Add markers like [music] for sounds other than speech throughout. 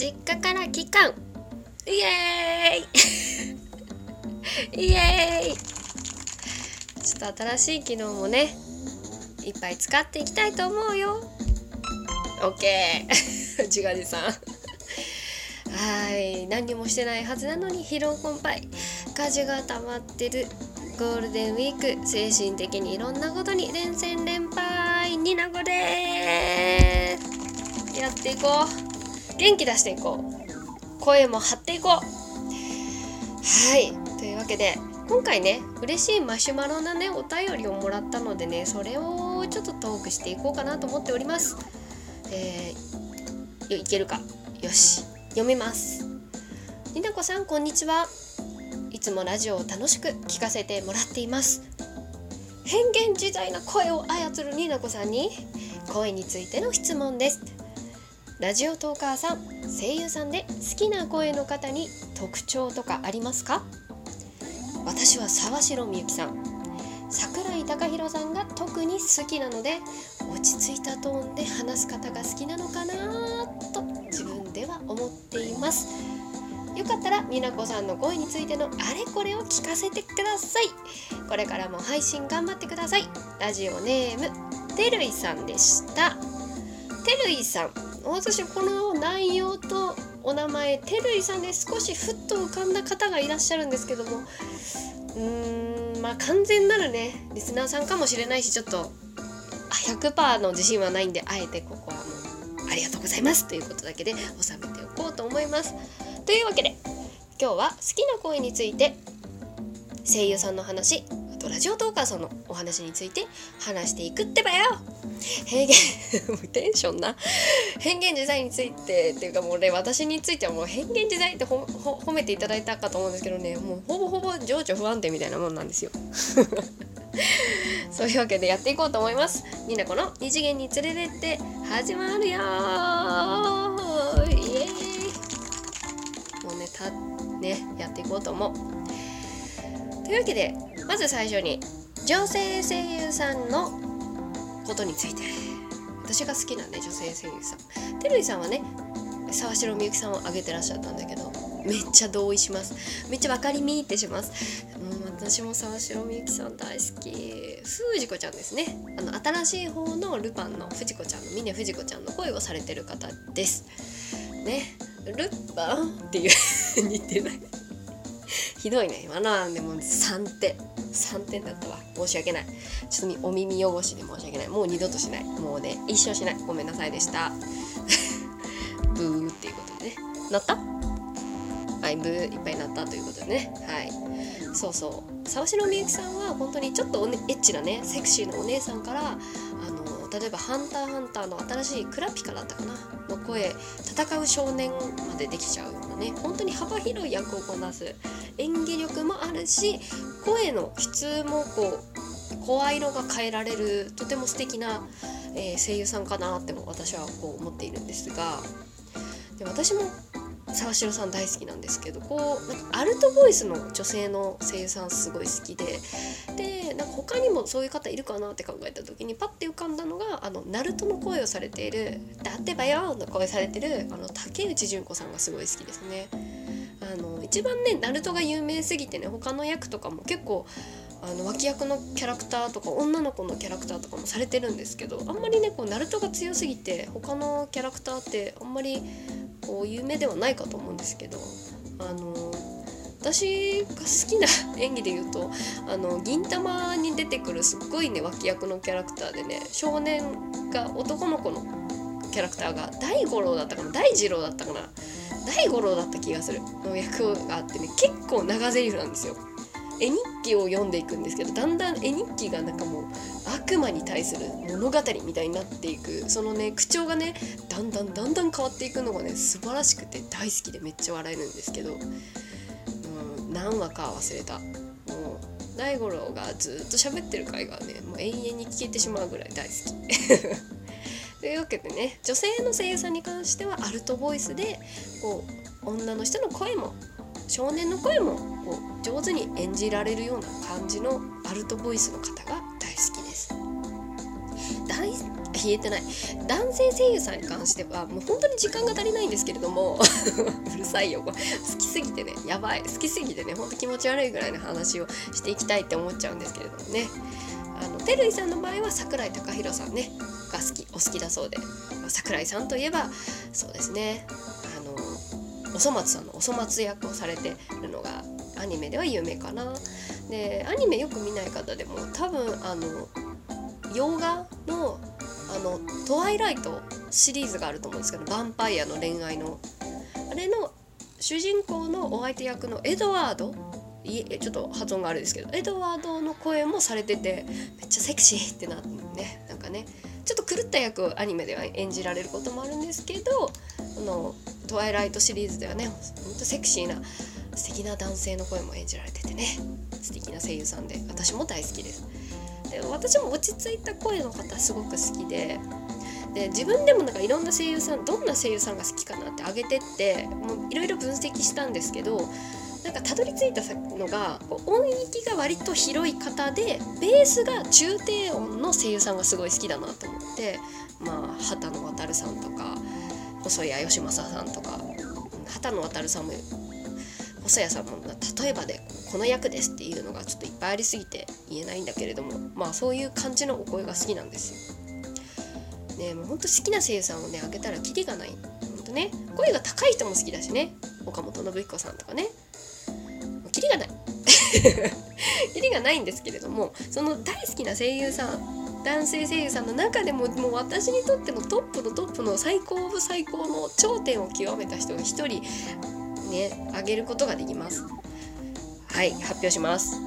実家から帰還。イエーイ。[laughs] イエーイ。ちょっと新しい機能もねいっぱい使っていきたいと思うよ。OK 自画自賛はい。何にもしてないはずなのに疲労困憊。家事が溜まってる。ゴールデンウィーク。精神的にいろんなことに連戦連敗になごですやっていこう。元気出していこう。声も張っていこう。はい。というわけで今回ね嬉しいマシュマロなねお便りをもらったのでねそれをちょっとトークしていこうかなと思っております。えー、いけるか。よし。読みます。りなこさんこんにちは。いつもラジオを楽しく聞かせてもらっています。変幻自在な声を操るりなこさんに声についての質問です。ラジオトーカーさん声優さんで好きな声の方に特徴とかありますか？私は沢城みゆきさん桜井貴弘さんが特に好きなので落ち着いたトーンで話す方が好きなのかなと自分では思っています。よかったら美奈子さんの声についてのあれこれを聞かせてください。これからも配信頑張ってください。ラジオネームてるいさんでした。てるいさん。私この内容とお名前てるいさんで少しふっと浮かんだ方がいらっしゃるんですけども。うーんまあ完全なるねリスナーさんかもしれないしちょっと100%の自信はないんであえてここはもうありがとうございますということだけで収めておこうと思います。というわけで今日は好きな声について声優さんの話とラジオトーカーさんのお話について話していくってばよ。変幻 [laughs] テンションな。変幻自在についてっていうかもうね私についてはもう変幻自在って褒めていただいたかと思うんですけどね。もうほぼほぼ情緒不安定みたいなもんなんですよ。[laughs] そういうわけでやっていこうと思います。みんなこの二次元に連れてって始まるよイエーイもうねたねやっていこうと思う。というわけでまず最初に女性声優さんのことについて。私が好きなね女性声優さん。てるいさんはね沢城みゆきさんを挙げてらっしゃったんだけどめっちゃ同意します。めっちゃ分かりみってします。もう私も沢城みゆきさん大好き。藤子ちゃんですね。あの新しい方のルパンの藤子ちゃんの峰藤子ちゃんの声をされてる方です。ね。ルパンっていう似てないひどいね。今のはでも3点3点だったわ。申し訳ない。ちょっとお耳汚しで申し訳ない。もう二度としない。もうね一生しない。ごめんなさいでした。[laughs] ブーっていうことでね。なった？はいブーいっぱいなったということでね。はい。そうそう。沢城みゆきさんは本当にちょっと、ね、エッチなねセクシーなお姉さんからあの例えば「ハンターハンター」の新しいクラピカだったかな。の声戦う少年までできちゃうようなね。本当に幅広い役をこなす演技力もあるし声の質もこう声色が変えられるとても素敵な、えー、声優さんかなっても私はこう思っているんですがで私も沢城さん大好きなんですけどこうなんかアルトボイスの女性の声優さんすごい好きででなんか他にもそういう方いるかなって考えた時にパッて浮かんだのがあのナルトの声をされている「だってばよ!」の声されてるあの竹内純子さんがすごい好きですね。あの一番ねナルトが有名すぎてね他の役とかも結構あの脇役のキャラクターとか女の子のキャラクターとかもされてるんですけどあんまりねこうナルトが強すぎて他のキャラクターってあんまりこう有名ではないかと思うんですけどあの私が好きな [laughs] 演技で言うとあの銀魂に出てくるすっごいね脇役のキャラクターでね少年が男の子のキャラクターが大五郎だったかな大二郎だったかな大五郎だった気がする。の役があってね。結構長台詞なんですよ。絵日記を読んでいくんですけどだんだん絵日記がなんかもう悪魔に対する物語みたいになっていく。そのね口調がねだんだんだんだん変わっていくのがね素晴らしくて大好きでめっちゃ笑えるんですけど、うん、何話か忘れた。もう大五郎がずっと喋ってる回がねもう永遠に聞けてしまうぐらい大好き。というわけでね女性の声優さんに関してはアルトボイスでこう女の人の声も少年の声もこう上手に演じられるような感じのアルトボイスの方が大好きです。大言えてない。男性声優さんに関してはもう本当に時間が足りないんですけれども [laughs] うるさいよ好きすぎてねやばい。好きすぎてねほんと気持ち悪いぐらいの話をしていきたいって思っちゃうんですけれどもね。あのてるいさんの場合は桜井貴弘さんね。が好きお好きだそうで、まあ、桜井さんといえばそうですね。あのおそ松さんのおそ松役をされてるのがアニメでは有名かな。でアニメよく見ない方でも多分あの洋画のあの「トワイライト」シリーズがあると思うんですけどヴァンパイアの恋愛の。あれの主人公のお相手役のエドワードいちょっと発音があるんですけどエドワードの声もされててめっちゃセクシーってなってね。なんかねちょっと狂った役をアニメでは演じられることもあるんですけどあのトワイライトシリーズではねほんとセクシーな素敵な男性の声も演じられててね。素敵な声優さんで私も大好きです。で私も落ち着いた声の方すごく好きでで自分でもなんかいろんな声優さんどんな声優さんが好きかなって上げてっていろいろ分析したんですけどなんかたどり着いたのが音域が割と広い方でベースが中低音の声優さんがすごい好きだなと思ってまあ畑野渉さんとか細谷義正さんとか畑野渉さんも細谷さんも例えばでこの役ですっていうのがちょっといっぱいありすぎて言えないんだけれどもまあそういう感じのお声が好きなんですよ。ねもうほんと好きな声優さんをねあげたらキリがない。ほんとね声が高い人も好きだしね岡本信彦さんとかねキリがない。[laughs] キリがないんですけれどもその大好きな声優さん男性声優さんの中でももう私にとってのトップのトップの最高オブ最高の頂点を極めた人が一人ねあげることができます。はい発表します。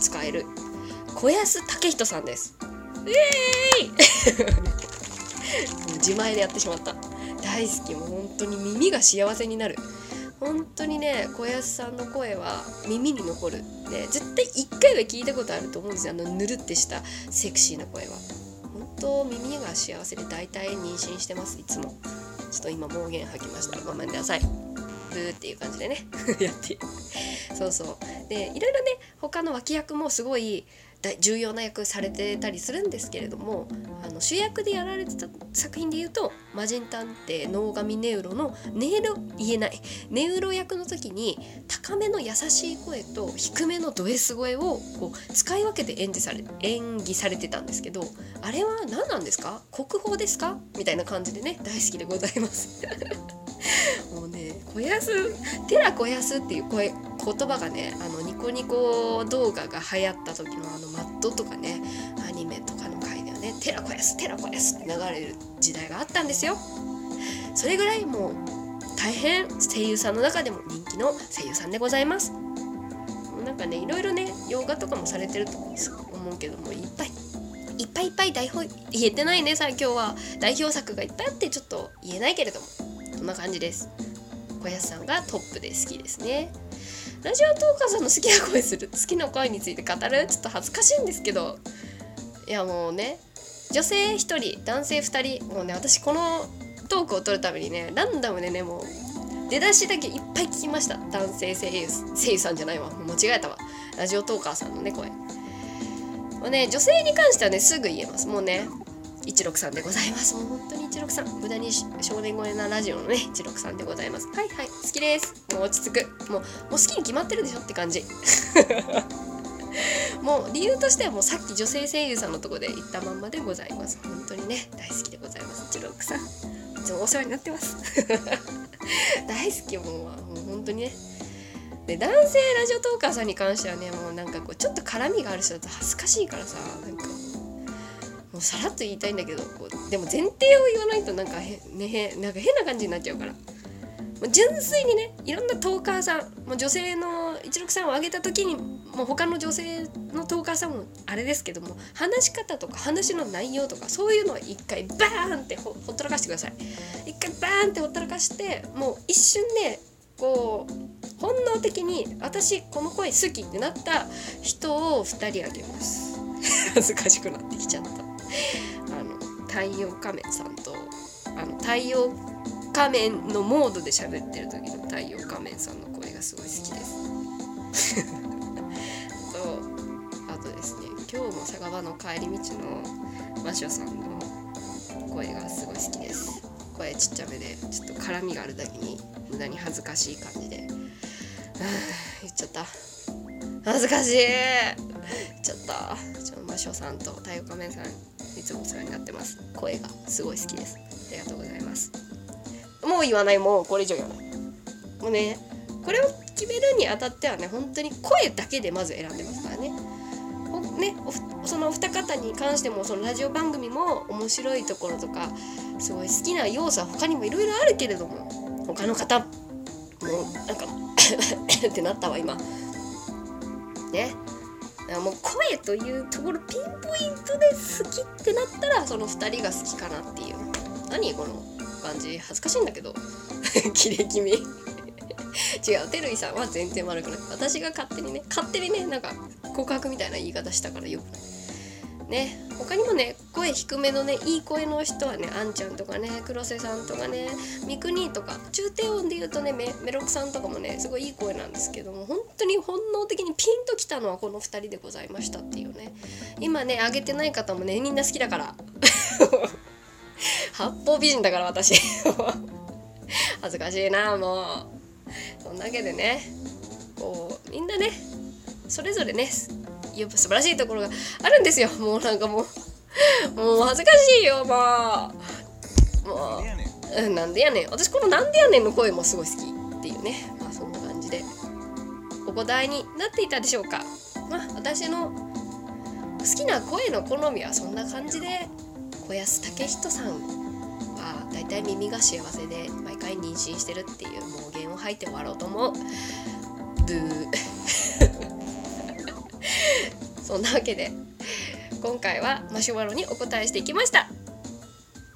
使える。小安武人さんです。イエーイ！[laughs] 自前でやってしまった。大好き。もう本当に耳が幸せになる本当にね小安さんの声は耳に残るで絶対1回は聞いたことあると思うんですよ。あのぬるってしたセクシーな声は。本当耳が幸せで大体妊娠してます。いつも。ちょっと今暴言吐きました。ごめんなさい。ブーっていう感じでね。[laughs] やって。そうそう。でいろいろね他の脇役もすごい重要な役されてたりするんですけれどもあの主役でやられてた作品で言うと「魔人探偵能神ネウロ」のネイロ言えない。ネウロ役の時に高めの優しい声と低めのド S 声をこう使い分けて演じされ演技されてたんですけどあれは何なんですか？国宝ですか？みたいな感じでね大好きでございます。[laughs] もうね「小安寺小安」っていう声言葉がねあのニコニコ動画が流行った時のあのマットとかねアニメとかの回ではね「テラコヤステラコヤス」って流れる時代があったんですよ。それぐらいもう大変声優さんの中でも人気の声優さんでございます。なんかねいろいろね洋画とかもされてると思うけどもいっぱいいっぱいいっぱい代表言えてないねさ今日は。代表作がいっぱいあってちょっと言えないけれども。こんな感じです。小安さんがトップで好きですね。ラジオトーカーさんの好きな声する好きな声について語るちょっと恥ずかしいんですけど。いやもうね女性1人男性2人もうね私このトークを取るためにねランダムでねもう出だしだけいっぱい聞きました。男性声優声優さんじゃないわ。もう間違えたわ。ラジオトーカーさんのね声。もうね女性に関してはねすぐ言えます。もうね163でございます。もう本当に163無駄に少年声なラジオのね163でございます。はいはい。好きです。もう落ち着く。もうもう好きに決まってるでしょって感じ。[laughs] もう理由としてはもうさっき女性声優さんのとこで言ったまんまでございます。本当にね大好きでございます。163いつもお世話になってます。[laughs] 大好きもうもう本当にね。で男性ラジオトーカーさんに関してはねもうなんかこうちょっと絡みがある人だと恥ずかしいからさなんか。うさらっと言いたいんだけどこうでも前提を言わないとなんかへ、ね、なんか変な感じになっちゃうから。もう純粋にねいろんなトーカーさんもう女性の一六さんを挙げた時にもう他の女性のトーカーさんもあれですけども話し方とか話の内容とかそういうのを一回バーンってほほったらかしてください。一回バーンってほったらかしてもう一瞬でこう本能的に私この声好きってなった人を2人あげます。[laughs] 恥ずかしくなってきちゃった。あの太陽仮面さんとあの太陽仮面のモードで喋ってる時の太陽仮面さんの声がすごい好きです。[laughs] とあとですね今日も酒場の帰り道のマシオさんの声がすごい好きです。声ちっちゃめでちょっと絡みがあるだけに無駄に恥ずかしい感じで。[sighs] 言っちゃった。恥ずかしい。言っちゃった。ちょマシオさんと太陽仮面さんいつもお世話になってます。声がすごい好きです。ありがとうございます。もう言わないもうこれ以上言わない。もうねこれを決めるにあたってはね本当に声だけでまず選んでますからね。ねそのお二方に関してもそのラジオ番組も面白いところとかすごい好きな要素は他にもいろいろあるけれども他の方もうなんか [coughs] ってなったわ今。ね。もう声というところピンポイントで好きってなったらその2人が好きかなっていう。何この感じ恥ずかしいんだけど。[laughs] キレ気味。違うてるいさんは全然悪くない。私が勝手にね勝手にねなんか告白みたいな言い方したからよく。ないね。他にもね声低めのねいい声の人はねあんちゃんとかね黒瀬さんとかね三国とか中低音で言うとねメメロクさんとかもねすごいいい声なんですけども本当に本能的にピンときたのはこの2人でございましたっていうね。今ね上げてない方もねみんな好きだから。[laughs] 八方美人だから私。恥ずかしいなもう。そんなわけでねこうみんなねそれぞれねやっぱ素晴らしいところがあるんですよ。もうなんかもう。もう恥ずかしいよもう。もうなんでやねん。私この「なんでやねん」の声もすごい好きっていうね。まあそんな感じで。お答えになっていたでしょうか。まあ私の好きな声の好みはそんな感じで。小安武人さんはだいたい耳が幸せで毎回妊娠してるっていう妄言を吐いて終わろうと思う。ブーそんなわけで今回はマシュマロにお答えしていきました。